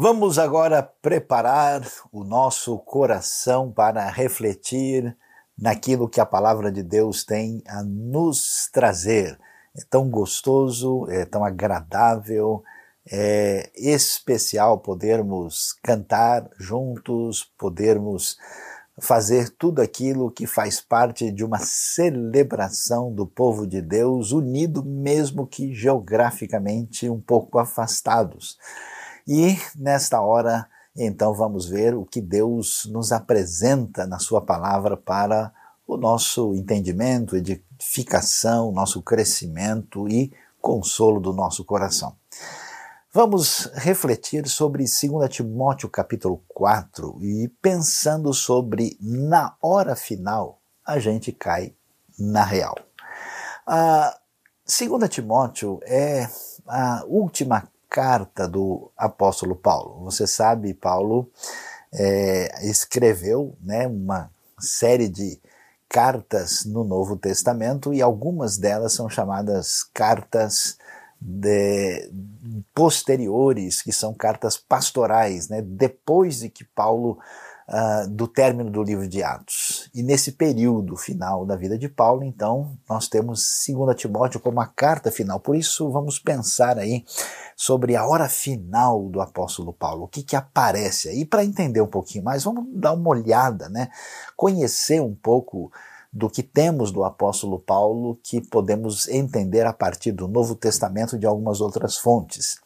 Vamos agora preparar o nosso coração para refletir naquilo que a palavra de Deus tem a nos trazer. É tão gostoso, é tão agradável, é especial podermos cantar juntos, podermos fazer tudo aquilo que faz parte de uma celebração do povo de Deus unido, mesmo que geograficamente um pouco afastados. E nesta hora, então, vamos ver o que Deus nos apresenta na Sua palavra para o nosso entendimento, edificação, nosso crescimento e consolo do nosso coração. Vamos refletir sobre 2 Timóteo capítulo 4 e pensando sobre na hora final a gente cai na real. A 2 Timóteo é a última carta do apóstolo Paulo. Você sabe, Paulo é, escreveu né, uma série de cartas no Novo Testamento e algumas delas são chamadas cartas de, posteriores, que são cartas pastorais, né, depois de que Paulo uh, do término do livro de Atos. E nesse período final da vida de Paulo, então, nós temos 2 Timóteo como a carta final. Por isso, vamos pensar aí sobre a hora final do apóstolo Paulo, o que, que aparece aí. Para entender um pouquinho mais, vamos dar uma olhada, né? conhecer um pouco do que temos do apóstolo Paulo que podemos entender a partir do Novo Testamento de algumas outras fontes.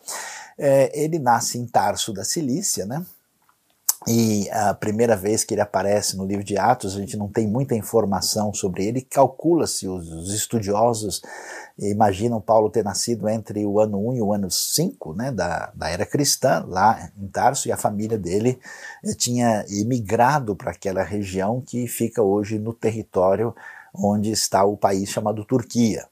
É, ele nasce em Tarso da Cilícia, né? E a primeira vez que ele aparece no livro de Atos, a gente não tem muita informação sobre ele. Calcula-se, os estudiosos imaginam Paulo ter nascido entre o ano 1 e o ano 5 né, da, da era cristã, lá em Tarso, e a família dele eh, tinha emigrado para aquela região que fica hoje no território onde está o país chamado Turquia.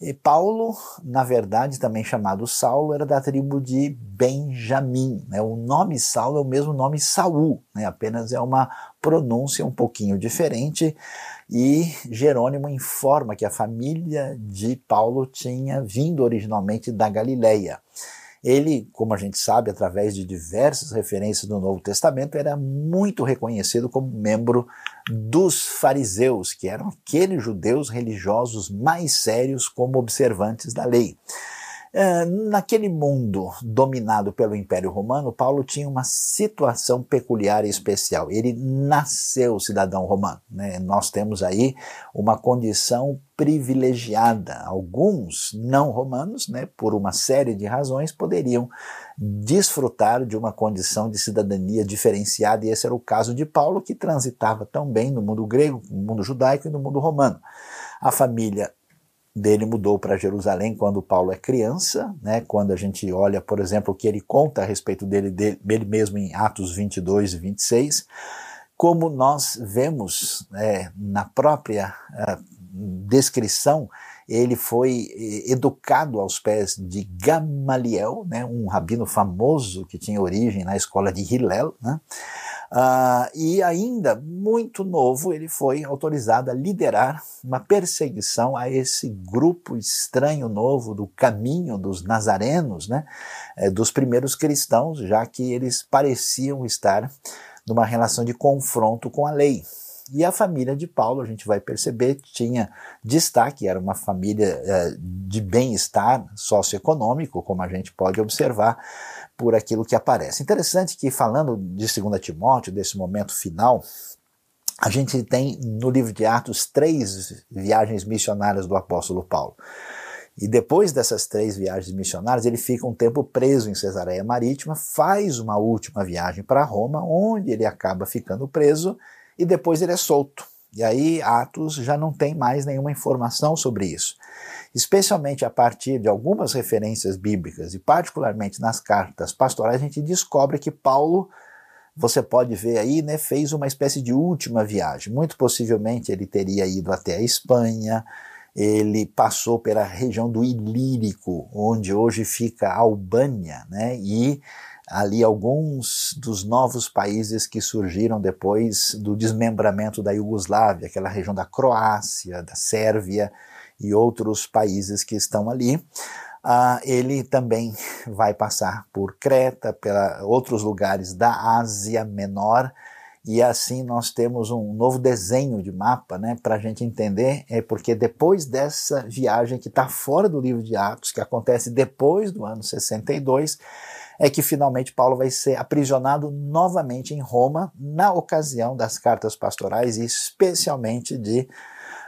E Paulo, na verdade, também chamado Saulo, era da tribo de Benjamim. Né? O nome Saulo é o mesmo nome Saul, né? apenas é uma pronúncia um pouquinho diferente. E Jerônimo informa que a família de Paulo tinha vindo originalmente da Galileia. Ele, como a gente sabe, através de diversas referências do Novo Testamento, era muito reconhecido como membro dos fariseus, que eram aqueles judeus religiosos mais sérios como observantes da lei. É, naquele mundo dominado pelo Império Romano, Paulo tinha uma situação peculiar e especial. Ele nasceu cidadão romano. Né? Nós temos aí uma condição privilegiada. Alguns não romanos, né, por uma série de razões, poderiam desfrutar de uma condição de cidadania diferenciada, e esse era o caso de Paulo, que transitava tão bem no mundo grego, no mundo judaico e no mundo romano. A família dele mudou para Jerusalém quando Paulo é criança, né? quando a gente olha, por exemplo, o que ele conta a respeito dele, dele mesmo em Atos 22 e 26, como nós vemos é, na própria uh, descrição, ele foi eh, educado aos pés de Gamaliel, né, um rabino famoso que tinha origem na escola de Hillel, né, Uh, e ainda muito novo, ele foi autorizado a liderar uma perseguição a esse grupo estranho novo do caminho dos nazarenos, né, é, dos primeiros cristãos, já que eles pareciam estar numa relação de confronto com a lei. E a família de Paulo, a gente vai perceber, tinha destaque, era uma família uh, de bem-estar socioeconômico, como a gente pode observar por aquilo que aparece. Interessante que, falando de 2 Timóteo, desse momento final, a gente tem no livro de Atos três viagens missionárias do apóstolo Paulo. E depois dessas três viagens missionárias, ele fica um tempo preso em Cesareia Marítima, faz uma última viagem para Roma, onde ele acaba ficando preso e depois ele é solto. E aí Atos já não tem mais nenhuma informação sobre isso especialmente a partir de algumas referências bíblicas e particularmente nas cartas pastorais, a gente descobre que Paulo, você pode ver aí, né, fez uma espécie de última viagem. Muito possivelmente ele teria ido até a Espanha, ele passou pela região do Ilírico, onde hoje fica a Albânia, né, e ali alguns dos novos países que surgiram depois do desmembramento da Iugoslávia, aquela região da Croácia, da Sérvia, e outros países que estão ali. Uh, ele também vai passar por Creta, pela outros lugares da Ásia Menor, e assim nós temos um novo desenho de mapa né, para a gente entender, é porque depois dessa viagem que está fora do livro de Atos, que acontece depois do ano 62, é que finalmente Paulo vai ser aprisionado novamente em Roma na ocasião das cartas pastorais e especialmente de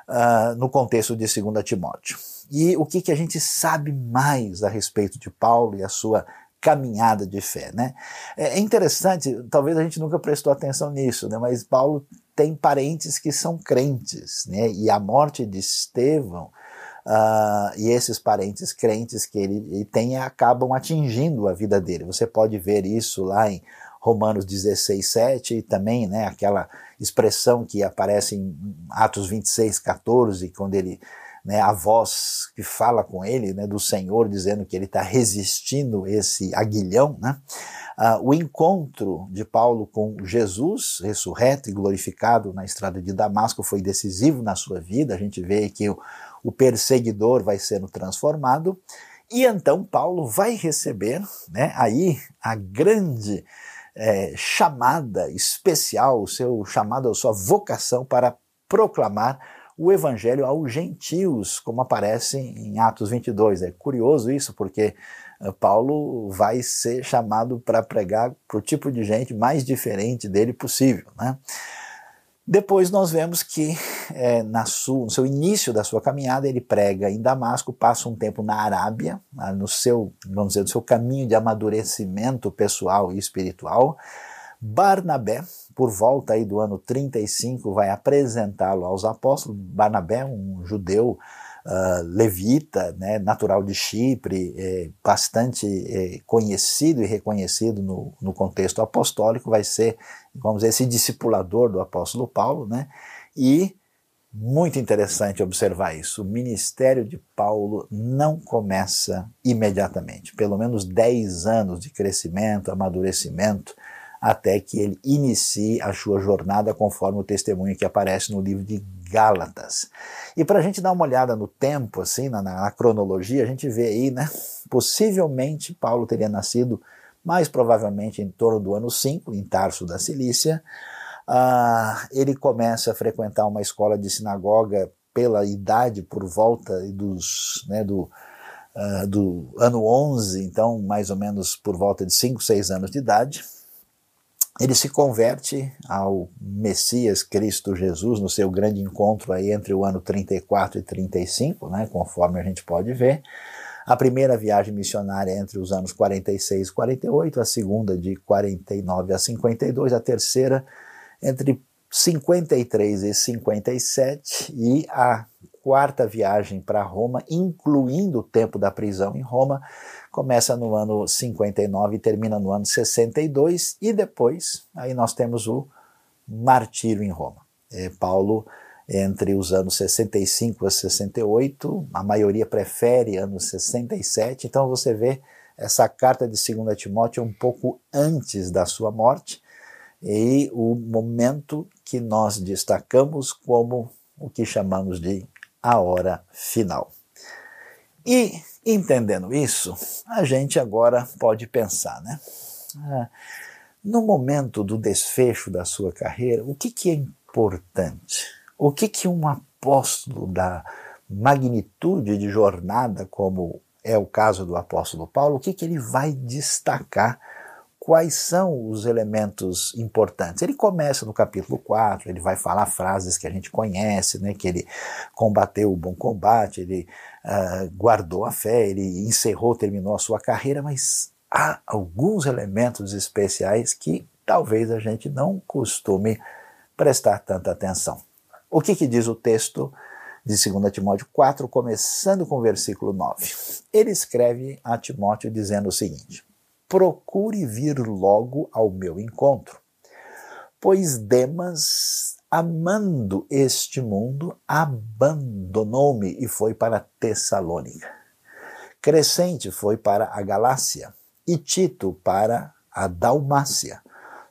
uh, no contexto de 2 Timóteo. E o que, que a gente sabe mais a respeito de Paulo e a sua caminhada de fé, né? É, é interessante, talvez a gente nunca prestou atenção nisso, né? Mas Paulo tem parentes que são crentes, né? E a morte de Estevão uh, e esses parentes crentes que ele, ele tem acabam atingindo a vida dele. Você pode ver isso lá em Romanos 16, 7 e também, né? Aquela expressão que aparece em Atos 26, 14, quando ele né, a voz que fala com ele, né, do Senhor, dizendo que ele está resistindo esse aguilhão, né? Uh, o encontro de Paulo com Jesus, ressurreto e glorificado na estrada de Damasco, foi decisivo na sua vida. A gente vê que o, o perseguidor vai sendo transformado. E então Paulo vai receber né, aí a grande é, chamada especial, o seu chamado, a sua vocação para proclamar o evangelho aos gentios, como aparece em Atos 22. É curioso isso, porque eh, Paulo vai ser chamado para pregar para o tipo de gente mais diferente dele possível. Né? Depois nós vemos que é, na sua, no seu início da sua caminhada ele prega em Damasco, passa um tempo na Arábia, no seu, vamos dizer, no seu caminho de amadurecimento pessoal e espiritual. Barnabé, por volta aí do ano 35, vai apresentá-lo aos apóstolos. Barnabé, um judeu uh, levita, né, natural de Chipre, é, bastante é, conhecido e reconhecido no, no contexto apostólico, vai ser, vamos dizer, esse discipulador do apóstolo Paulo, né, e muito interessante observar isso. O ministério de Paulo não começa imediatamente. Pelo menos 10 anos de crescimento, amadurecimento, até que ele inicie a sua jornada conforme o testemunho que aparece no livro de Gálatas. E para a gente dar uma olhada no tempo, assim, na, na, cronologia, a gente vê aí, né? Possivelmente Paulo teria nascido mais provavelmente em torno do ano 5, em Tarso da Cilícia. Ah, ele começa a frequentar uma escola de sinagoga pela idade por volta dos, né, do, uh, do ano 11, então mais ou menos por volta de 5, 6 anos de idade ele se converte ao Messias Cristo Jesus no seu grande encontro aí entre o ano 34 e 35, né, conforme a gente pode ver. A primeira viagem missionária entre os anos 46 e 48, a segunda de 49 a 52, a terceira entre 53 e 57 e a quarta viagem para Roma, incluindo o tempo da prisão em Roma, começa no ano 59 e termina no ano 62, e depois aí nós temos o martírio em Roma. É, Paulo, entre os anos 65 a 68, a maioria prefere anos 67, então você vê essa carta de 2 Timóteo um pouco antes da sua morte, e o momento que nós destacamos como o que chamamos de a hora final. E entendendo isso, a gente agora pode pensar, né? Ah, no momento do desfecho da sua carreira, o que, que é importante? O que, que um apóstolo da magnitude de jornada, como é o caso do apóstolo Paulo, o que, que ele vai destacar quais são os elementos importantes. Ele começa no capítulo 4, ele vai falar frases que a gente conhece, né, que ele combateu o bom combate, ele uh, guardou a fé, ele encerrou, terminou a sua carreira, mas há alguns elementos especiais que talvez a gente não costume prestar tanta atenção. O que, que diz o texto de 2 Timóteo 4, começando com o versículo 9? Ele escreve a Timóteo dizendo o seguinte: procure vir logo ao meu encontro. Pois Demas, amando este mundo, abandonou-me e foi para Tessalônica. Crescente foi para a Galácia e Tito para a Dalmácia.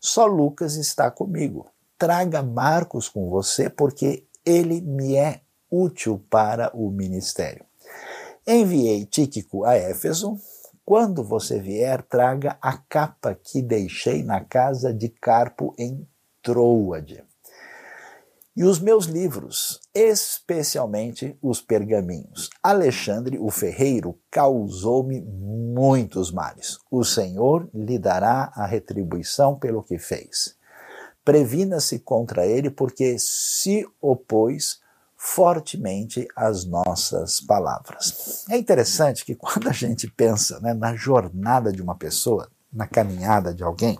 Só Lucas está comigo. Traga Marcos com você, porque ele me é útil para o ministério. Enviei Tíquico a Éfeso, quando você vier, traga a capa que deixei na casa de Carpo em Troade. E os meus livros, especialmente os pergaminhos. Alexandre, o ferreiro, causou-me muitos males. O Senhor lhe dará a retribuição pelo que fez. Previna-se contra ele, porque se opôs fortemente às nossas palavras. É interessante que quando a gente pensa né, na jornada de uma pessoa, na caminhada de alguém,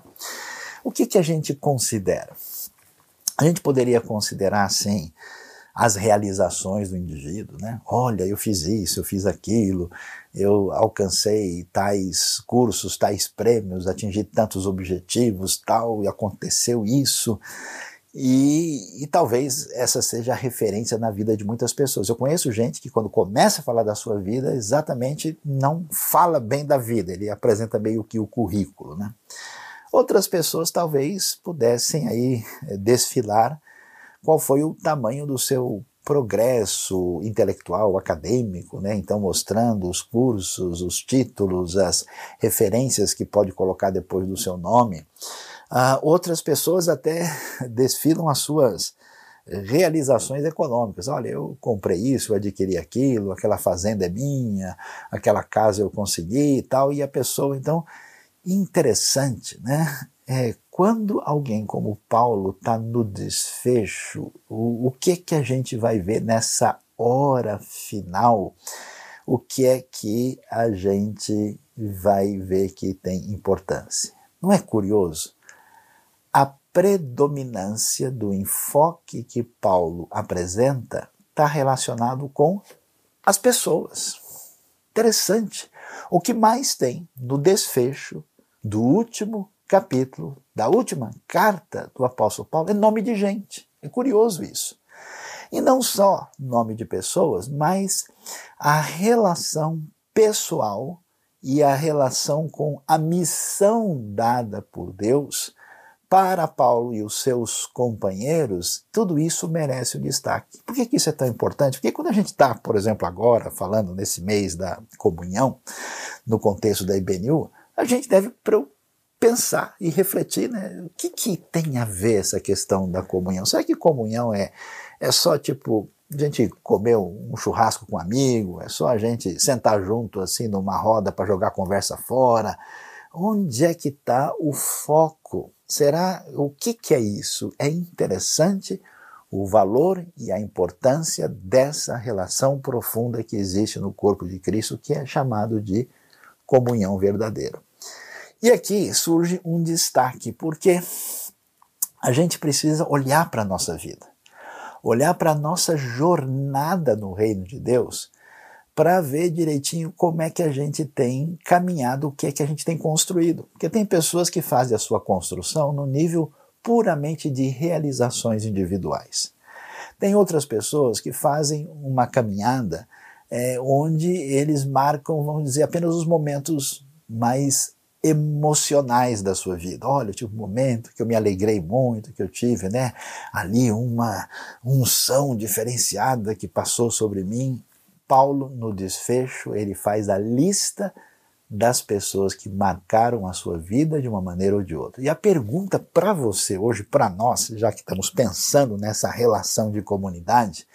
o que, que a gente considera? A gente poderia considerar assim as realizações do indivíduo, né? Olha, eu fiz isso, eu fiz aquilo, eu alcancei tais cursos, tais prêmios, atingi tantos objetivos, tal, e aconteceu isso. E, e, talvez essa seja a referência na vida de muitas pessoas. Eu conheço gente que, quando começa a falar da sua vida, exatamente não fala bem da vida, ele apresenta meio que o currículo. Né? Outras pessoas talvez pudessem aí eh, desfilar qual foi o tamanho do seu progresso intelectual, acadêmico, né? então mostrando os cursos, os títulos, as referências que pode colocar depois do seu nome. Ah, outras pessoas até desfilam as suas realizações econômicas. Olha, eu comprei isso, eu adquiri aquilo, aquela fazenda é minha, aquela casa eu consegui e tal, e a pessoa, então, interessante, né? É, quando alguém como Paulo está no desfecho, o, o que que a gente vai ver nessa hora final? O que é que a gente vai ver que tem importância? Não é curioso? a predominância do enfoque que Paulo apresenta está relacionado com as pessoas. Interessante. O que mais tem no desfecho do último capítulo, da última carta do apóstolo Paulo, é nome de gente. É curioso isso. E não só nome de pessoas, mas a relação pessoal e a relação com a missão dada por Deus para Paulo e os seus companheiros, tudo isso merece o destaque. Por que, que isso é tão importante? Porque quando a gente está, por exemplo, agora falando nesse mês da comunhão, no contexto da IBNU, a gente deve pensar e refletir, né? O que, que tem a ver essa questão da comunhão? Será que comunhão é, é só tipo a gente comer um churrasco com um amigo? É só a gente sentar junto assim numa roda para jogar conversa fora? Onde é que está o foco Será o que, que é isso? É interessante o valor e a importância dessa relação profunda que existe no corpo de Cristo, que é chamado de comunhão verdadeira. E aqui surge um destaque, porque a gente precisa olhar para a nossa vida, olhar para a nossa jornada no reino de Deus para ver direitinho como é que a gente tem caminhado, o que é que a gente tem construído. Porque tem pessoas que fazem a sua construção no nível puramente de realizações individuais. Tem outras pessoas que fazem uma caminhada é, onde eles marcam, vamos dizer, apenas os momentos mais emocionais da sua vida. Olha, eu tive um momento que eu me alegrei muito, que eu tive, né, ali uma unção diferenciada que passou sobre mim. Paulo, no desfecho, ele faz a lista das pessoas que marcaram a sua vida de uma maneira ou de outra. E a pergunta para você hoje, para nós, já que estamos pensando nessa relação de comunidade,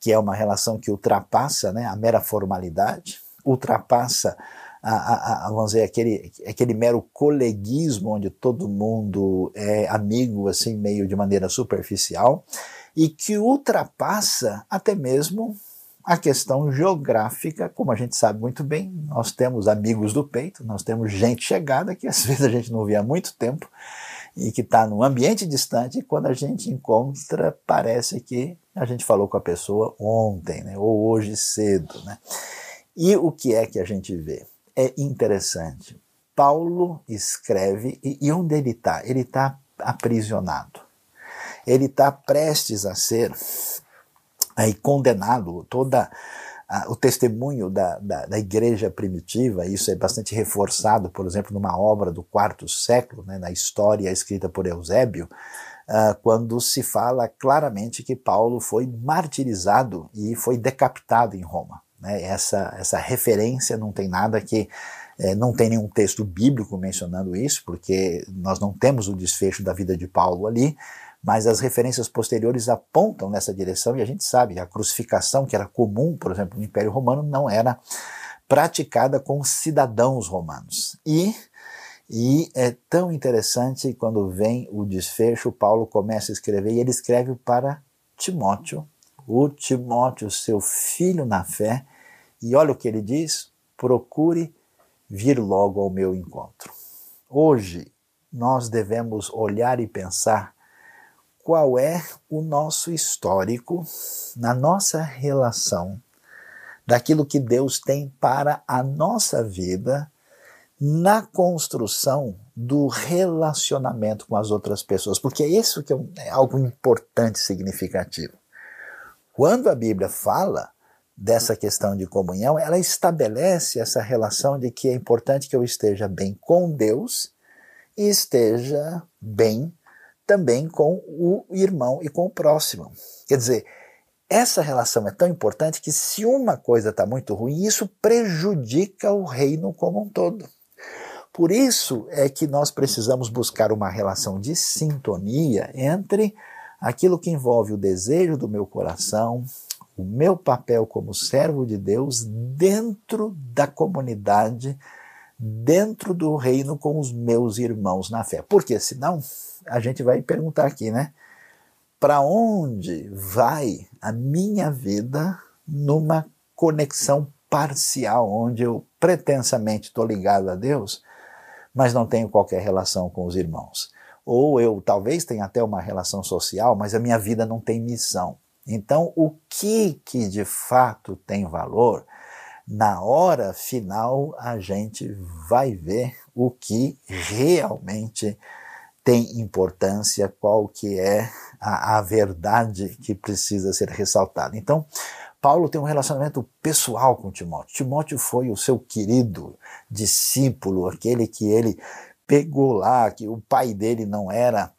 que é uma relação que ultrapassa né, a mera formalidade, ultrapassa a, a, a, vamos dizer, aquele, aquele mero coleguismo onde todo mundo é amigo, assim, meio de maneira superficial, e que ultrapassa até mesmo a questão geográfica, como a gente sabe muito bem, nós temos amigos do peito, nós temos gente chegada que às vezes a gente não vê há muito tempo e que está num ambiente distante e quando a gente encontra parece que a gente falou com a pessoa ontem, né, ou hoje cedo. Né? E o que é que a gente vê? É interessante. Paulo escreve, e, e onde ele está? Ele está aprisionado. Ele está prestes a ser aí condenado toda o testemunho da, da, da, igreja primitiva, isso é bastante reforçado, por exemplo, numa obra do quarto século, né, na história escrita por Eusébio, uh, quando se fala claramente que Paulo foi martirizado e foi decapitado em Roma. Né? Essa, essa referência não tem nada que É, não tem nenhum texto bíblico mencionando isso, porque nós não temos o desfecho da vida de Paulo ali, mas as referências posteriores apontam nessa direção e a gente sabe a crucificação, que era comum, por exemplo, no Império Romano, não era praticada com cidadãos romanos. E, e é tão interessante quando vem o desfecho, Paulo começa a escrever e ele escreve para Timóteo, o Timóteo, seu filho na fé, e olha o que ele diz: procure vir logo ao meu encontro. Hoje, nós devemos olhar e pensar qual é o nosso histórico na nossa relação, daquilo que Deus tem para a nossa vida na construção do relacionamento com as outras pessoas, porque é isso que é algo importante significativo. Quando a Bíblia fala dessa questão de comunhão, ela estabelece essa relação de que é importante que eu esteja bem com Deus e esteja bem também com o irmão e com o próximo. Quer dizer, essa relação é tão importante que se uma coisa está muito ruim, isso prejudica o reino como um todo. Por isso é que nós precisamos buscar uma relação de sintonia entre aquilo que envolve o desejo do meu coração, o meu papel como servo de Deus dentro da comunidade, dentro do reino com os meus irmãos na fé. Porque senão a gente vai perguntar aqui, né? Para onde vai a minha vida numa conexão parcial, onde eu pretensamente estou ligado a Deus, mas não tenho qualquer relação com os irmãos? Ou eu talvez tenha até uma relação social, mas a minha vida não tem missão. Então, o que que de fato tem valor? Na hora final, a gente vai ver o que realmente tem importância, qual que é a, a verdade que precisa ser ressaltada. Então, Paulo tem um relacionamento pessoal com Timóteo. Timóteo foi o seu querido discípulo, aquele que ele pegou lá, que o pai dele não era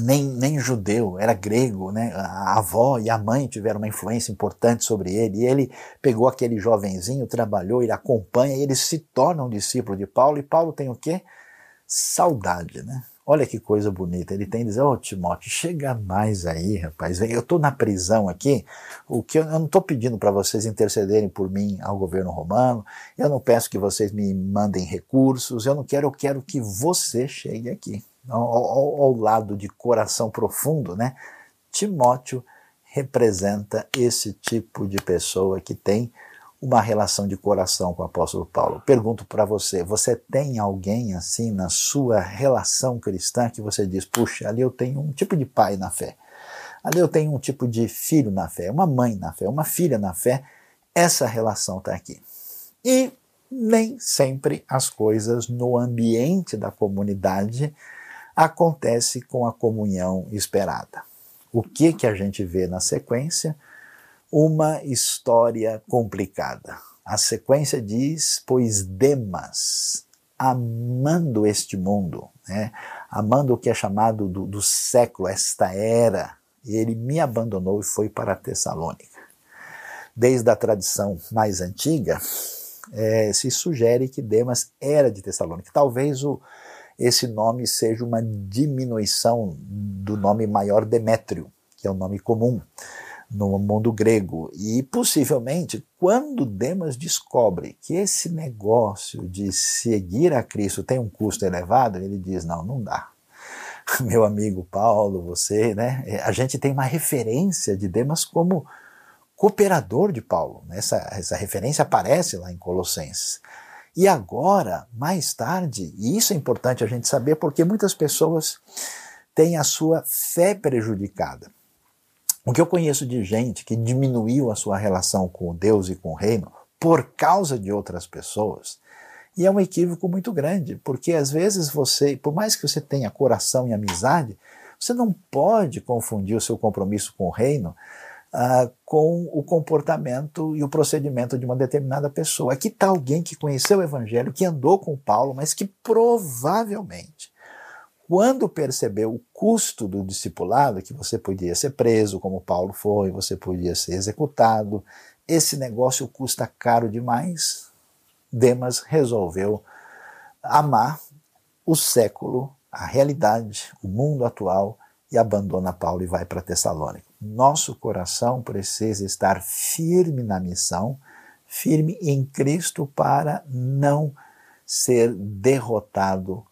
nem, nem judeu, era grego, né? A avó e a mãe tiveram uma influência importante sobre ele. E ele pegou aquele jovenzinho, trabalhou, ele acompanha, e ele se torna um discípulo de Paulo. E Paulo tem o quê? Saudade, né? Olha que coisa bonita. Ele tem que dizer, ô oh, Timóteo, chega mais aí, rapaz. Eu estou na prisão aqui. O que eu, eu não estou pedindo para vocês intercederem por mim ao governo romano. Eu não peço que vocês me mandem recursos. Eu não quero, eu quero que você chegue aqui. Ao, ao, ao lado de coração profundo, né? Timóteo representa esse tipo de pessoa que tem uma relação de coração com o apóstolo Paulo. Pergunto para você: você tem alguém assim na sua relação cristã que você diz, puxa, ali eu tenho um tipo de pai na fé, ali eu tenho um tipo de filho na fé, uma mãe na fé, uma filha na fé, essa relação está aqui. E nem sempre as coisas no ambiente da comunidade acontece com a comunhão esperada. O que que a gente vê na sequência? uma história complicada. A sequência diz: Pois Demas, amando este mundo, né, amando o que é chamado do, do século, esta era, ele me abandonou e foi para Tessalônica. Desde a tradição mais antiga, é, se sugere que Demas era de Tessalônica. Talvez o, esse nome seja uma diminuição do nome maior Demétrio, que é o nome comum no mundo grego. E possivelmente, quando Demas descobre que esse negócio de seguir a Cristo tem um custo elevado, ele diz: não, não dá. Meu amigo Paulo, você, né? A gente tem uma referência de Demas como cooperador de Paulo. Né? Essa, essa referência aparece lá em Colossenses. E agora, mais tarde, e isso é importante a gente saber porque muitas pessoas têm a sua fé prejudicada. O que eu conheço de gente que diminuiu a sua relação com Deus e com o reino por causa de outras pessoas, e é um equívoco muito grande, porque às vezes você, por mais que você tenha coração e amizade, você não pode confundir o seu compromisso com o reino uh, com o comportamento e o procedimento de uma determinada pessoa. Aqui está alguém que conheceu o evangelho, que andou com Paulo, mas que provavelmente quando percebeu o custo do discipulado, que você podia ser preso, como Paulo foi, você podia ser executado, esse negócio custa caro demais, Demas resolveu amar o século, a realidade, o mundo atual e abandona Paulo e vai para Tessalônica. Nosso coração precisa estar firme na missão, firme em Cristo para não ser derrotado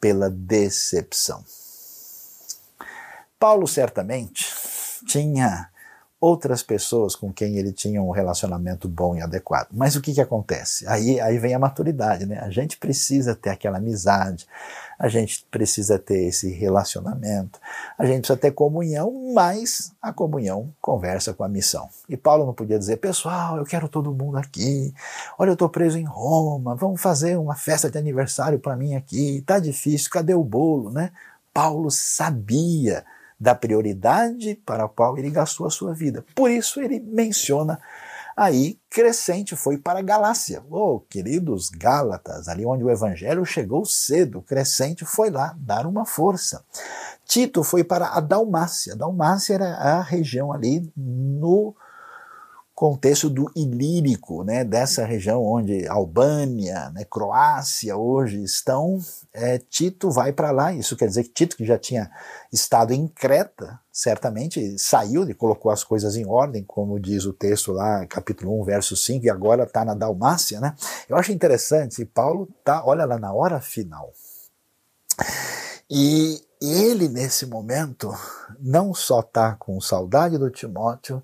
pela decepção. Paulo certamente tinha outras pessoas com quem ele tinha um relacionamento bom e adequado. Mas o que, que acontece? Aí, aí vem a maturidade, né? A gente precisa ter aquela amizade, a gente precisa ter esse relacionamento, a gente precisa ter comunhão, mas a comunhão conversa com a missão. E Paulo não podia dizer, pessoal, eu quero todo mundo aqui, olha, eu estou preso em Roma, vamos fazer uma festa de aniversário para mim aqui, tá difícil, cadê o bolo, né? Paulo sabia da prioridade para a qual ele gastou a sua vida. Por isso ele menciona aí Crescente foi para a Galácia. Oh, queridos Gálatas, ali onde o evangelho chegou cedo, Crescente foi lá dar uma força. Tito foi para a Dalmácia. A Dalmácia era a região ali no contexto do ilírico, né, dessa região onde Albânia, né, Croácia hoje estão, é, Tito vai para lá. Isso quer dizer que Tito, que já tinha estado em Creta, certamente saiu e colocou as coisas em ordem, como diz o texto lá, capítulo 1, verso 5, e agora está na Dalmácia. Né? Eu acho interessante, Paulo tá, olha lá na hora final. E ele, nesse momento, não só está com saudade do Timóteo,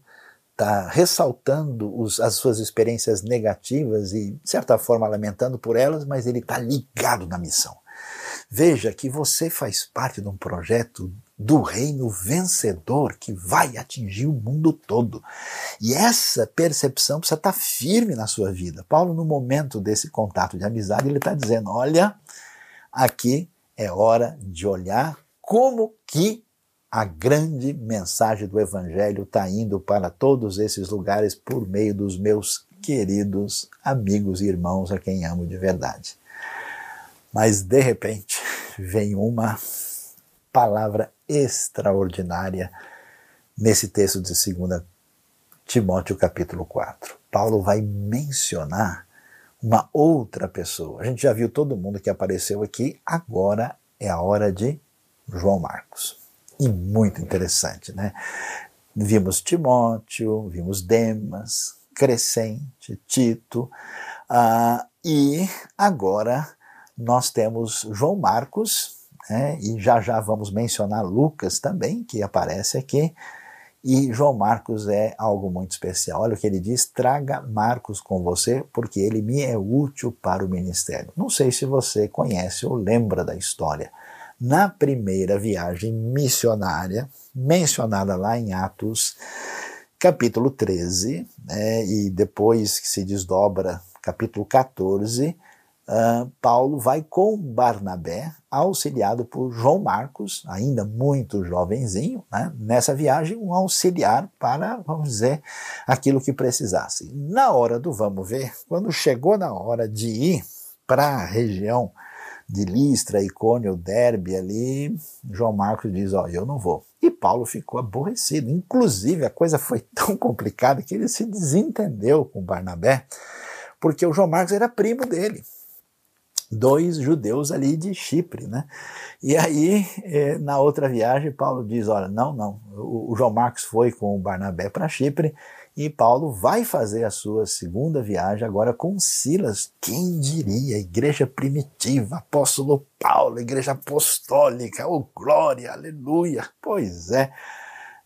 está ressaltando os, as suas experiências negativas e, de certa forma, lamentando por elas, mas ele está ligado na missão. Veja que você faz parte de um projeto do reino vencedor que vai atingir o mundo todo. E essa percepção precisa estar tá firme na sua vida. Paulo, no momento desse contato de amizade, ele está dizendo: olha, aqui é hora de olhar como que a grande mensagem do Evangelho está indo para todos esses lugares por meio dos meus queridos amigos e irmãos a quem amo de verdade. Mas de repente vem uma palavra extraordinária nesse texto de 2 Timóteo capítulo 4. Paulo vai mencionar uma outra pessoa. A gente já viu todo mundo que apareceu aqui, agora é a hora de João Marcos e muito interessante. Né? Vimos Timóteo, vimos Demas, Crescente, Tito, uh, e agora nós temos João Marcos, né? e já já vamos mencionar Lucas também, que aparece aqui. E João Marcos é algo muito especial. Olha o que ele diz: traga Marcos com você, porque ele me é útil para o ministério. Não sei se você conhece ou lembra da história na primeira viagem missionária, mencionada lá em Atos, capítulo 13, né, e depois que se desdobra capítulo 14, uh, Paulo vai com Barnabé, auxiliado por João Marcos, ainda muito jovenzinho, né, nessa viagem, um auxiliar para, vamos dizer, aquilo que precisasse. Na hora do vamos ver, quando chegou na hora de ir para a região de Listra, Icônio, Derbe ali, João Marcos diz, ó, eu não vou. E Paulo ficou aborrecido. Inclusive, a coisa foi tão complicada que ele se desentendeu com Barnabé, porque o João Marcos era primo dele. Dois judeus ali de Chipre, né? E aí, eh, na outra viagem, Paulo diz: Olha, não, não, o João Marcos foi com o Barnabé para Chipre e Paulo vai fazer a sua segunda viagem agora com Silas. Quem diria? Igreja primitiva, apóstolo Paulo, igreja apostólica, oh glória, aleluia. Pois é,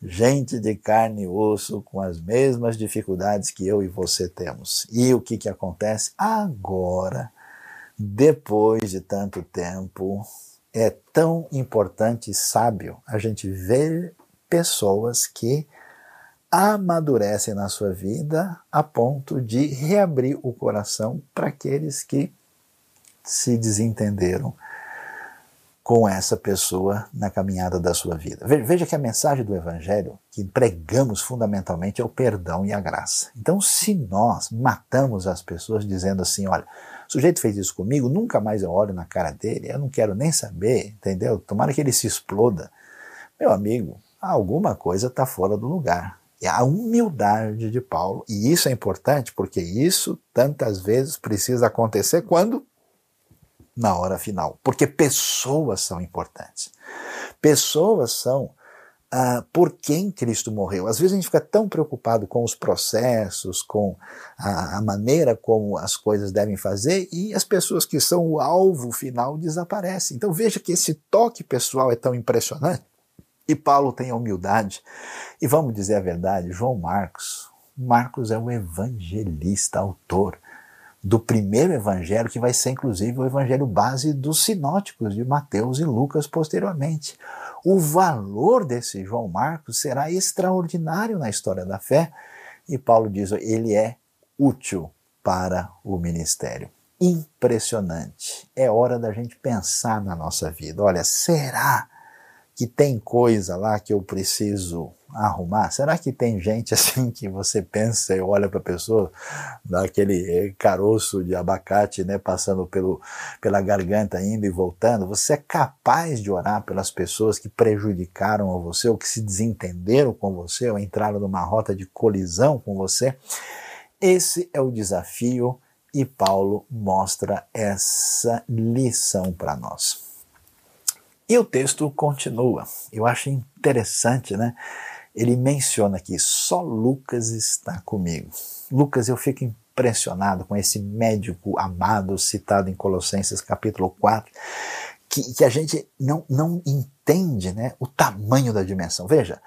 gente de carne e osso com as mesmas dificuldades que eu e você temos. E o que, que acontece? Agora, depois de tanto tempo, é tão importante e sábio a gente ver pessoas que amadurecem na sua vida a ponto de reabrir o coração para aqueles que se desentenderam com essa pessoa na caminhada da sua vida. Veja que a mensagem do Evangelho que pregamos fundamentalmente é o perdão e a graça. Então, se nós matamos as pessoas dizendo assim, olha, o sujeito fez isso comigo, nunca mais eu olho na cara dele, eu não quero nem saber, entendeu? Tomara que ele se exploda. Meu amigo, alguma coisa está fora do lugar. É a humildade de Paulo, e isso é importante porque isso tantas vezes precisa acontecer quando? Na hora final. Porque pessoas são importantes. Pessoas são ah, por quem Cristo morreu. Às vezes a gente fica tão preocupado com os processos, com a, a, maneira como as coisas devem fazer e as pessoas que são o alvo final desaparecem. Então veja que esse toque pessoal é tão impressionante. E Paulo tem a humildade. E vamos dizer a verdade, João Marcos, Marcos é o evangelista, autor do primeiro evangelho, que vai ser inclusive o evangelho base dos sinóticos de Mateus e Lucas posteriormente o valor desse João Marcos será extraordinário na história da fé. E Paulo diz: ele é útil para o ministério. Impressionante. É hora da gente pensar na nossa vida. Olha, será que tem coisa lá que eu preciso arrumar? Será que tem gente assim que você pensa e olha para a pessoa, dá aquele eh, caroço de abacate, né, passando pelo, pela garganta, indo e voltando? Você é capaz de orar pelas pessoas que prejudicaram você, ou que se desentenderam com você, ou entraram numa rota de colisão com você? Esse é o desafio e Paulo mostra essa lição para nós. E o texto continua. Eu acho interessante, né? Ele menciona aqui: só Lucas está comigo. Lucas, eu fico impressionado com esse médico amado citado em Colossenses capítulo 4, que, que a gente não, não entende né, o tamanho da dimensão. Veja,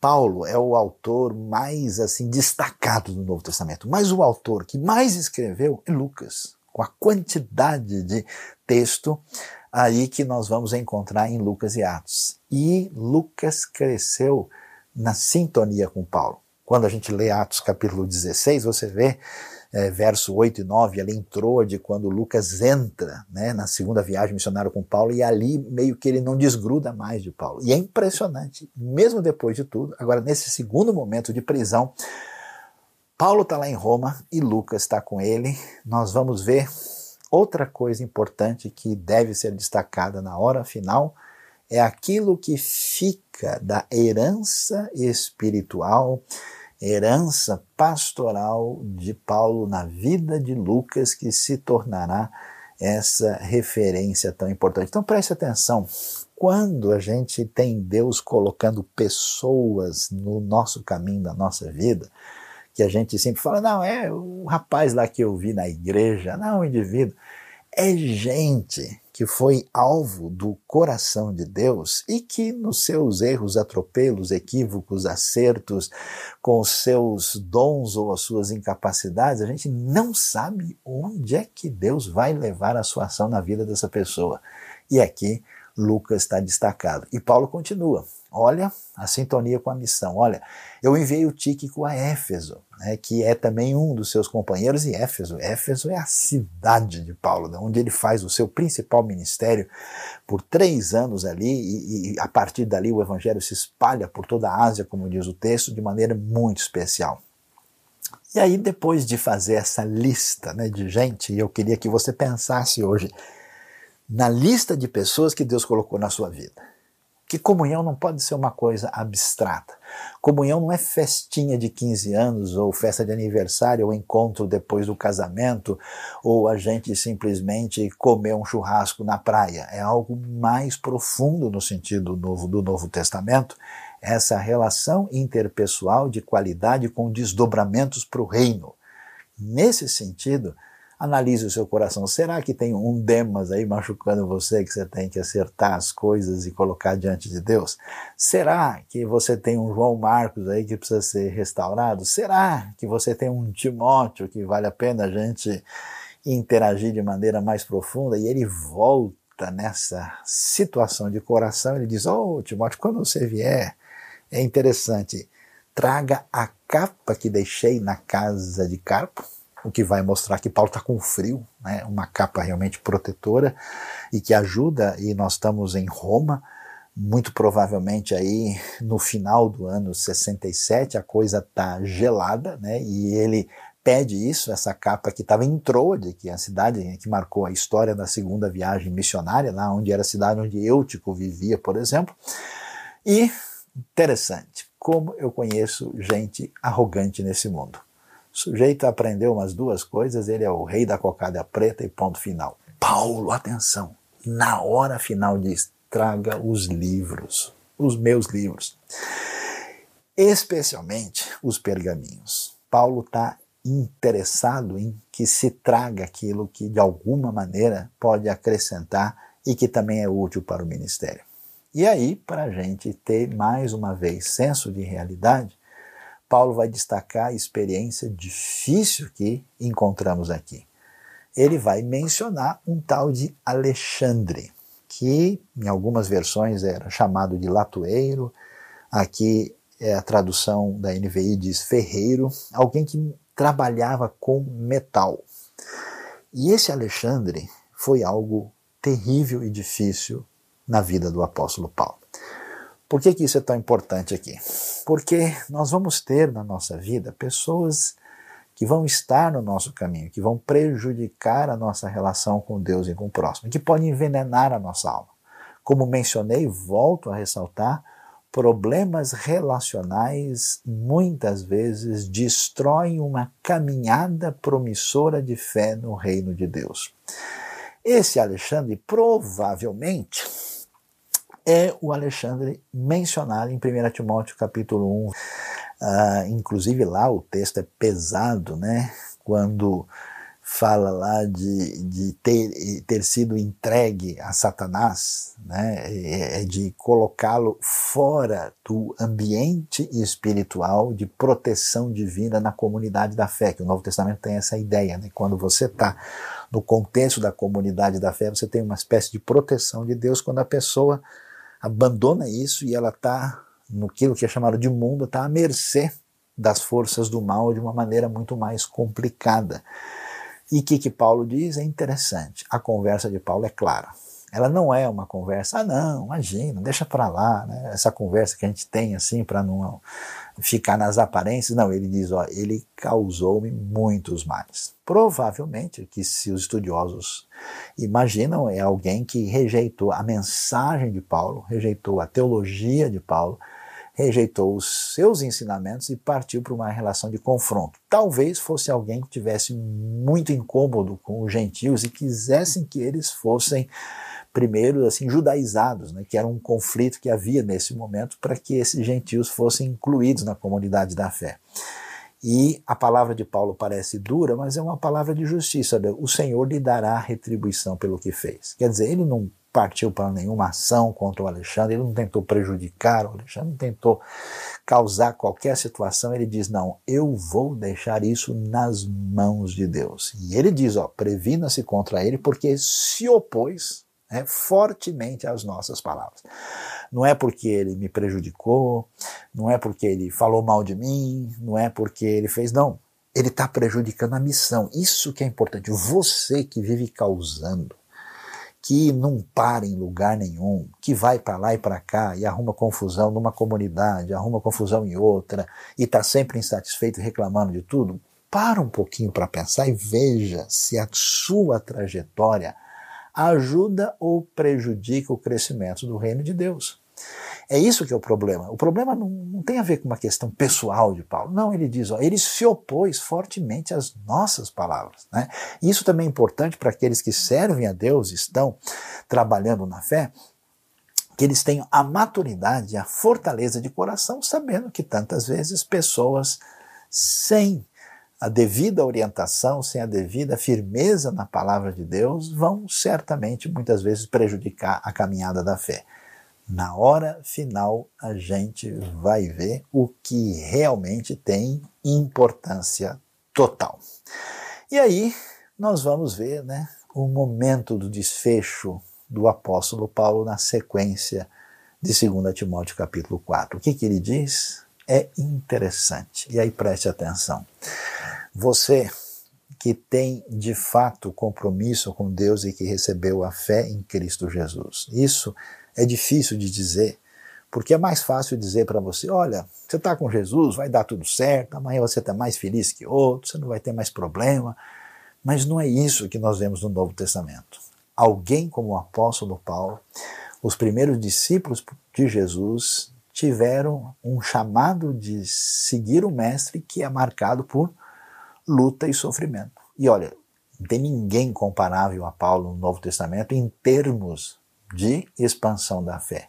Paulo é o autor mais assim destacado do Novo Testamento, mas o autor que mais escreveu é Lucas, com a quantidade de texto aí que nós vamos encontrar em Lucas e Atos. E Lucas cresceu na sintonia com Paulo. Quando a gente lê Atos capítulo 16, você vê é, verso 8 e 9, ali entrou de quando Lucas entra né, na segunda viagem missionária com Paulo, e ali meio que ele não desgruda mais de Paulo. E é impressionante, mesmo depois de tudo, agora nesse segundo momento de prisão, Paulo está lá em Roma e Lucas está com ele. Nós vamos ver Outra coisa importante que deve ser destacada na hora final é aquilo que fica da herança espiritual, herança pastoral de Paulo na vida de Lucas, que se tornará essa referência tão importante. Então preste atenção. Quando a gente tem Deus colocando pessoas no nosso caminho da nossa vida, que a gente sempre fala, não, é o rapaz lá que eu vi na igreja, não, o indivíduo. É gente que foi alvo do coração de Deus e que nos seus erros, atropelos, equívocos, acertos, com os seus dons ou as suas incapacidades, a gente não sabe onde é que Deus vai levar a sua ação na vida dessa pessoa. E aqui Lucas está destacado. E Paulo continua. Olha a sintonia com a missão. Olha, eu enviei o Tíquico a Éfeso, né, que é também um dos seus companheiros, e Éfeso. Éfeso é a cidade de Paulo, né, onde ele faz o seu principal ministério por três anos ali, e, e a partir dali o evangelho se espalha por toda a Ásia, como diz o texto, de maneira muito especial. E aí, depois de fazer essa lista né, de gente, eu queria que você pensasse hoje na lista de pessoas que Deus colocou na sua vida. Que comunhão não pode ser uma coisa abstrata. Comunhão não é festinha de 15 anos, ou festa de aniversário, ou encontro depois do casamento, ou a gente simplesmente comer um churrasco na praia. É algo mais profundo no sentido novo do Novo Testamento. Essa relação interpessoal de qualidade com desdobramentos para o reino. Nesse sentido, Analise o seu coração. Será que tem um Demas aí machucando você que você tem que acertar as coisas e colocar diante de Deus? Será que você tem um João Marcos aí que precisa ser restaurado? Será que você tem um Timóteo que vale a pena a gente interagir de maneira mais profunda? E ele volta nessa situação de coração, ele diz: Oh, Timóteo, quando você vier, é interessante, traga a capa que deixei na casa de Carpo o que vai mostrar que Paulo está com frio, né, uma capa realmente protetora e que ajuda, e nós estamos em Roma, muito provavelmente aí no final do ano 67 a coisa está gelada, né, e ele pede isso, essa capa que estava em Troade, que é a cidade que marcou a história da segunda viagem missionária, lá onde era a cidade onde Eutico vivia, por exemplo, e interessante, como eu conheço gente arrogante nesse mundo. O sujeito aprendeu umas duas coisas, ele é o rei da cocada preta e ponto final. Paulo, atenção, na hora final diz: traga os livros, os meus livros, especialmente os pergaminhos. Paulo está interessado em que se traga aquilo que de alguma maneira pode acrescentar e que também é útil para o ministério. E aí, para a gente ter mais uma vez senso de realidade, Paulo vai destacar a experiência difícil que encontramos aqui. Ele vai mencionar um tal de Alexandre, que em algumas versões era chamado de latoeiro, aqui é a tradução da NVI diz ferreiro, alguém que trabalhava com metal. E esse Alexandre foi algo terrível e difícil na vida do apóstolo Paulo. Por que, que isso é tão importante aqui? Porque nós vamos ter na nossa vida pessoas que vão estar no nosso caminho, que vão prejudicar a nossa relação com Deus e com o próximo, que podem envenenar a nossa alma. Como mencionei, volto a ressaltar, problemas relacionais muitas vezes destroem uma caminhada promissora de fé no reino de Deus. Esse Alexandre provavelmente é o Alexandre mencionado em 1 Timóteo capítulo 1. Uh, ah, inclusive lá o texto é pesado, né? Quando fala lá de, de ter, ter sido entregue a Satanás, né, é, é de colocá-lo fora do ambiente espiritual de proteção divina na comunidade da fé, que o Novo Testamento tem essa ideia, né, quando você está no contexto da comunidade da fé, você tem uma espécie de proteção de Deus quando a pessoa abandona isso e ela está no que é chamado de mundo, está à mercê das forças do mal de uma maneira muito mais complicada. E o que, que Paulo diz? É interessante. A conversa de Paulo é clara. Ela não é uma conversa, ah, não, imagina, deixa para lá, né? essa conversa que a gente tem assim para não ficar nas aparências. Não, ele diz, ó, ele causou-me muitos males. Provavelmente, que se os estudiosos imaginam, é alguém que rejeitou a mensagem de Paulo, rejeitou a teologia de Paulo, rejeitou os seus ensinamentos e partiu para uma relação de confronto. Talvez fosse alguém que tivesse muito incômodo com os gentios e quisessem que eles fossem primeiro assim judaizados, né, que era um conflito que havia nesse momento para que esses gentios fossem incluídos na comunidade da fé. E a palavra de Paulo parece dura, mas é uma palavra de justiça. O Senhor lhe dará retribuição pelo que fez. Quer dizer, ele não partiu para nenhuma ação contra o Alexandre, ele não tentou prejudicar o Alexandre, não tentou causar qualquer situação, ele diz: Não, eu vou deixar isso nas mãos de Deus. E ele diz: Ó, previna-se contra ele, porque se opôs né, fortemente às nossas palavras. Não é porque ele me prejudicou, não é porque ele falou mal de mim, não é porque ele fez, não. Ele está prejudicando a missão. Isso que é importante. Você que vive causando que não para em lugar nenhum, que vai para lá e para cá e arruma confusão numa comunidade, arruma confusão em outra e está sempre insatisfeito e reclamando de tudo, para um pouquinho para pensar e veja se a sua trajetória ajuda ou prejudica o crescimento do reino de Deus. É isso que é o problema. O problema não, não, tem a ver com uma questão pessoal de Paulo. Não, ele diz, ó, ele se opôs fortemente às nossas palavras. Né? Isso também é importante para aqueles que servem a Deus, estão trabalhando na fé, que eles tenham a maturidade, a fortaleza de coração, sabendo que tantas vezes pessoas sem a devida orientação, sem a devida firmeza na palavra de Deus, vão certamente muitas vezes prejudicar a caminhada da fé na hora final a gente vai ver o que realmente tem importância total. E aí nós vamos ver né, o momento do desfecho do apóstolo Paulo na sequência de 2 Timóteo capítulo 4. O que, que ele diz? É interessante. E aí preste atenção. Você que tem de fato compromisso com Deus e que recebeu a fé em Cristo Jesus. Isso é difícil de dizer, porque é mais fácil dizer para você: olha, você está com Jesus, vai dar tudo certo, amanhã você está mais feliz que outro, você não vai ter mais problema. Mas não é isso que nós vemos no Novo Testamento. Alguém como o apóstolo Paulo, os primeiros discípulos de Jesus, tiveram um chamado de seguir o Mestre que é marcado por luta e sofrimento. E olha, não tem ninguém comparável a Paulo no Novo Testamento em termos de expansão da fé.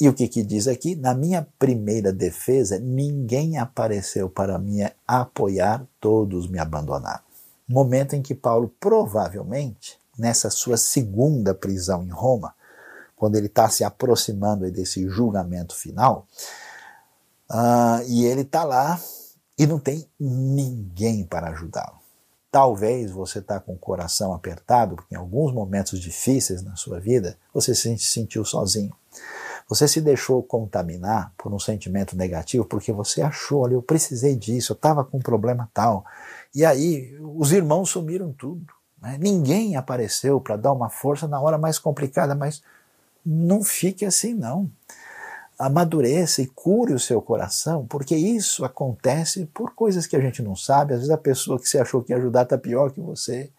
E o que, que diz aqui? Na minha primeira defesa, ninguém apareceu para me apoiar, todos me abandonaram. Momento em que Paulo provavelmente, nessa sua segunda prisão em Roma, quando ele está se aproximando desse julgamento final, uh, e ele está lá e não tem ninguém para ajudá-lo. Talvez você está com o coração apertado, porque em alguns momentos difíceis na sua vida você se sentiu sozinho. Você se deixou contaminar por um sentimento negativo porque você achou, olha, eu precisei disso, eu estava com um problema tal. E aí os irmãos sumiram tudo. Né? Ninguém apareceu para dar uma força na hora mais complicada, mas não fique assim não. Amadureça e cure o seu coração, porque isso acontece por coisas que a gente não sabe. Às vezes a pessoa que você achou que ia ajudar está pior que você.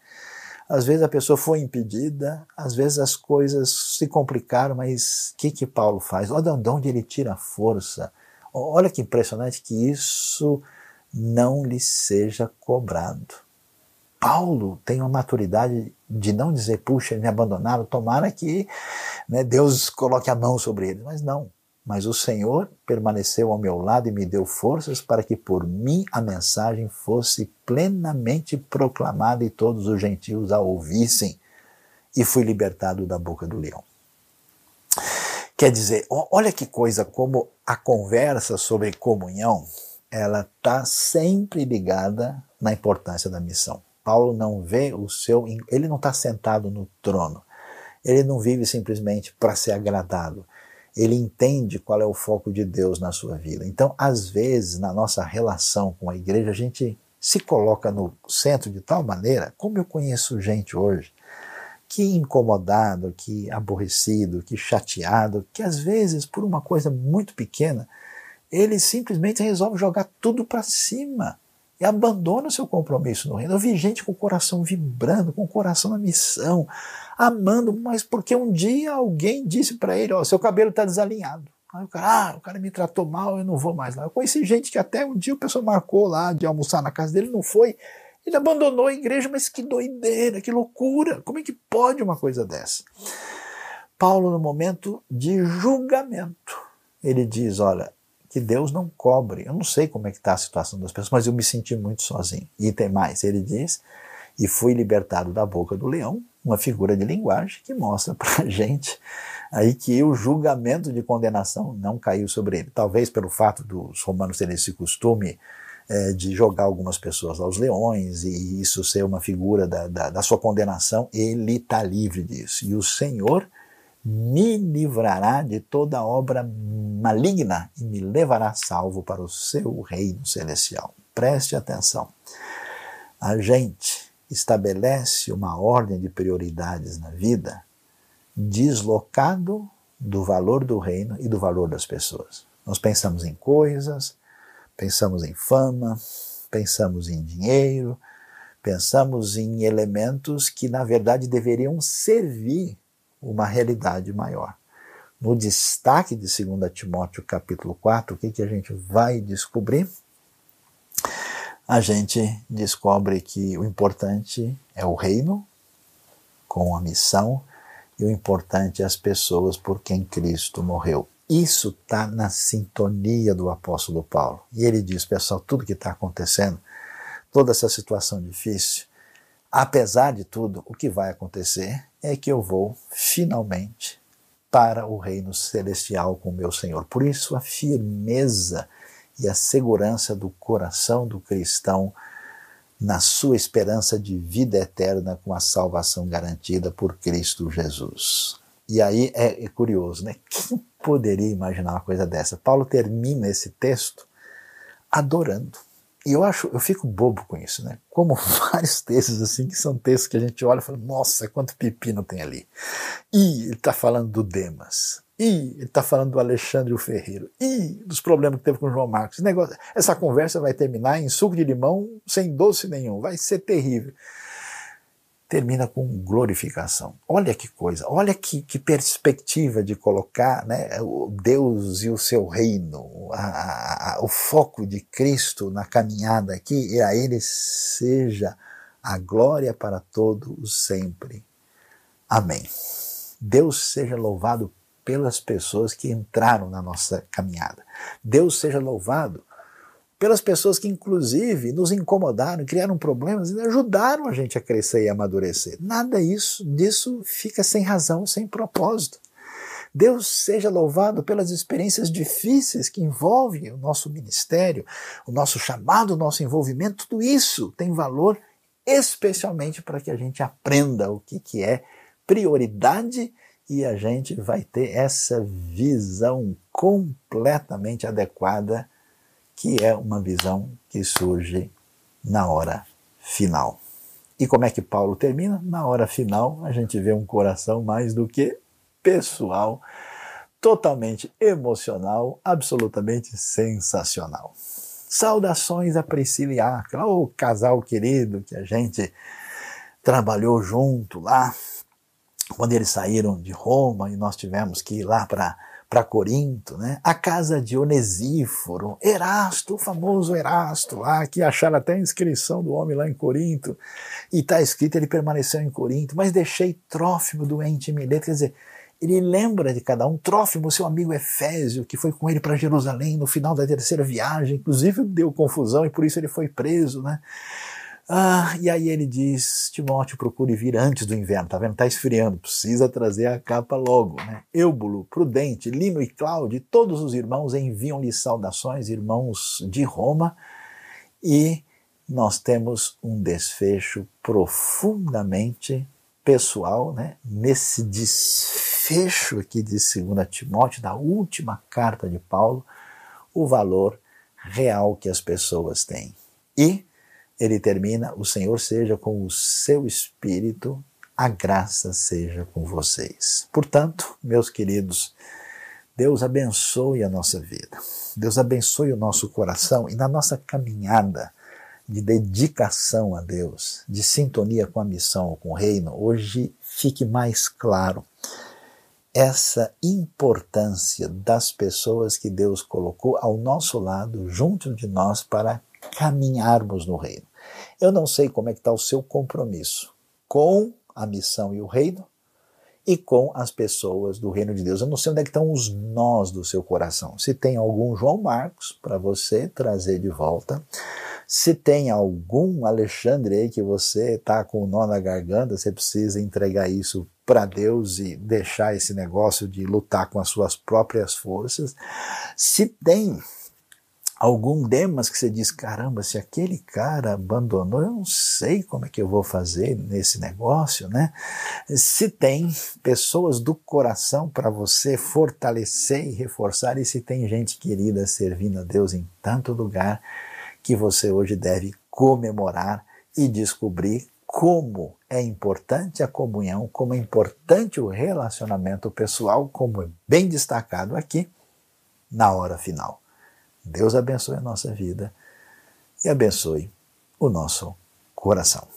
Às vezes a pessoa foi impedida, às vezes as coisas se complicaram, mas o que, que Paulo faz? Olha de onde ele tira a força. Olha que impressionante que isso não lhe seja cobrado. Paulo tem uma maturidade de não dizer, puxa, me abandonaram, tomara que né, Deus coloque a mão sobre ele. Mas não. Mas o Senhor permaneceu ao meu lado e me deu forças para que por mim a mensagem fosse plenamente proclamada e todos os gentios a ouvissem. E fui libertado da boca do leão. Quer dizer, olha que coisa como a conversa sobre comunhão, ela está sempre ligada na importância da missão. Paulo não vê o seu, ele não está sentado no trono. Ele não vive simplesmente para ser agradado ele entende qual é o foco de Deus na sua vida. Então, às vezes, na nossa relação com a igreja, a gente se coloca no centro de tal maneira, como eu conheço gente hoje, que incomodado, que aborrecido, que chateado, que às vezes, por uma coisa muito pequena, ele simplesmente resolve jogar tudo para cima e abandona o seu compromisso no reino. Eu vi gente com o coração vibrando, com o coração na missão, amando, mas porque um dia alguém disse para ele: Ó, seu cabelo está desalinhado. Aí o cara, ah, o cara me tratou mal, eu não vou mais lá. Eu conheci gente que até um dia o pessoal marcou lá de almoçar na casa dele, não foi. Ele abandonou a igreja, mas que doideira, que loucura. Como é que pode uma coisa dessa? Paulo, no momento de julgamento, ele diz: Olha, que Deus não cobre. Eu não sei como é que está a situação das pessoas, mas eu me senti muito sozinho. E tem mais, ele diz, e fui libertado da boca do leão, uma figura de linguagem que mostra para a gente aí que o julgamento de condenação não caiu sobre ele. Talvez pelo fato dos romanos terem esse costume é, de jogar algumas pessoas aos leões e isso ser uma figura da, da, da sua condenação, ele está livre disso. E o Senhor me livrará de toda obra maligna e me levará salvo para o seu reino celestial. Preste atenção. A gente estabelece uma ordem de prioridades na vida deslocado do valor do reino e do valor das pessoas. Nós pensamos em coisas, pensamos em fama, pensamos em dinheiro, pensamos em elementos que na verdade deveriam servir uma realidade maior. No destaque de 2 Timóteo capítulo 4, o que, que a gente vai descobrir? A gente descobre que o importante é o reino, com a missão, e o importante é as pessoas por quem Cristo morreu. Isso está na sintonia do apóstolo Paulo. E ele diz, pessoal, tudo que está acontecendo, toda essa situação difícil, apesar de tudo, o que vai acontecer é que eu vou finalmente para o reino celestial com meu Senhor. Por isso, a firmeza e a segurança do coração do cristão na sua esperança de vida eterna com a salvação garantida por Cristo Jesus. E aí é, é curioso, né? Quem poderia imaginar uma coisa dessa? Paulo termina esse texto adorando. E eu acho, eu fico bobo com isso, né? Como vários textos assim, que são textos que a gente olha e fala, nossa, quanto pepino tem ali. E ele está falando do Demas. E ele está falando do Alexandre o Ferreiro. E dos problemas que teve com o João Marcos. Negócio, essa conversa vai terminar em suco de limão sem doce nenhum. Vai ser terrível. termina com glorificação. Olha que coisa, olha que, que perspectiva de colocar né, o Deus e o seu reino, a, a, o foco de Cristo na caminhada aqui, e a Ele seja a glória para todos sempre. Amém. Deus seja louvado pelas pessoas que entraram na nossa caminhada. Deus seja louvado pelas pessoas que, inclusive, nos incomodaram, criaram problemas e ajudaram a gente a crescer e amadurecer. Nada isso, disso fica sem razão, sem propósito. Deus seja louvado pelas experiências difíceis que envolvem o nosso ministério, o nosso chamado, o nosso envolvimento, tudo isso tem valor especialmente para que a gente aprenda o que, que é prioridade e a gente vai ter essa visão completamente adequada que é uma visão que surge na hora final. E como é que Paulo termina? Na hora final, a gente vê um coração mais do que pessoal, totalmente emocional, absolutamente sensacional. Saudações a Priscila e Acla, o casal querido que a gente trabalhou junto lá, quando eles saíram de Roma e nós tivemos que ir lá para para Corinto, né? a casa de Onesíforo, Erasto, o famoso Erasto lá, que acharam até a inscrição do homem lá em Corinto, e está escrito, ele permaneceu em Corinto, mas deixei Trófimo doente em Mileto, quer dizer, ele lembra de cada um, Trófimo, seu amigo Efésio, que foi com ele para Jerusalém no final da terceira viagem, inclusive deu confusão e por isso ele foi preso, né? Ah, e aí ele diz: Timóteo, procure vir antes do inverno, tá vendo? Tá esfriando, precisa trazer a capa logo, né? Eubulo, Prudente, Lino e Cláudio, todos os irmãos enviam-lhe saudações, irmãos de Roma, e nós temos um desfecho profundamente pessoal, né? Nesse desfecho aqui de 2 Timóteo, da última carta de Paulo, o valor real que as pessoas têm. E ele termina: O Senhor seja com o seu espírito, a graça seja com vocês. Portanto, meus queridos, Deus abençoe a nossa vida, Deus abençoe o nosso coração e na nossa caminhada de dedicação a Deus, de sintonia com a missão, com o reino, hoje fique mais claro essa importância das pessoas que Deus colocou ao nosso lado, junto de nós, para caminharmos no reino. Eu não sei como é que está o seu compromisso com a missão e o reino e com as pessoas do reino de Deus. Eu não sei onde é que estão os nós do seu coração. Se tem algum João Marcos para você trazer de volta, se tem algum Alexandre aí que você está com o nó na garganta, você precisa entregar isso para Deus e deixar esse negócio de lutar com as suas próprias forças. Se tem algum Demas que você diz, caramba, se aquele cara abandonou, eu não sei como é que eu vou fazer nesse negócio, né? Se tem pessoas do coração para você fortalecer e reforçar, e se tem gente querida servindo a Deus em tanto lugar que você hoje deve comemorar e descobrir como é importante a comunhão, como é importante o relacionamento pessoal, como é bem destacado aqui na hora final. Deus abençoe a nossa vida e abençoe o nosso coração.